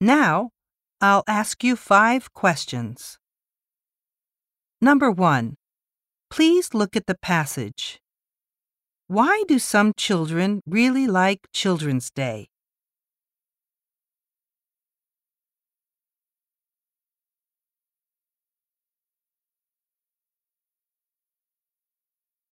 Now, I'll ask you five questions. Number one, please look at the passage. Why do some children really like Children's Day?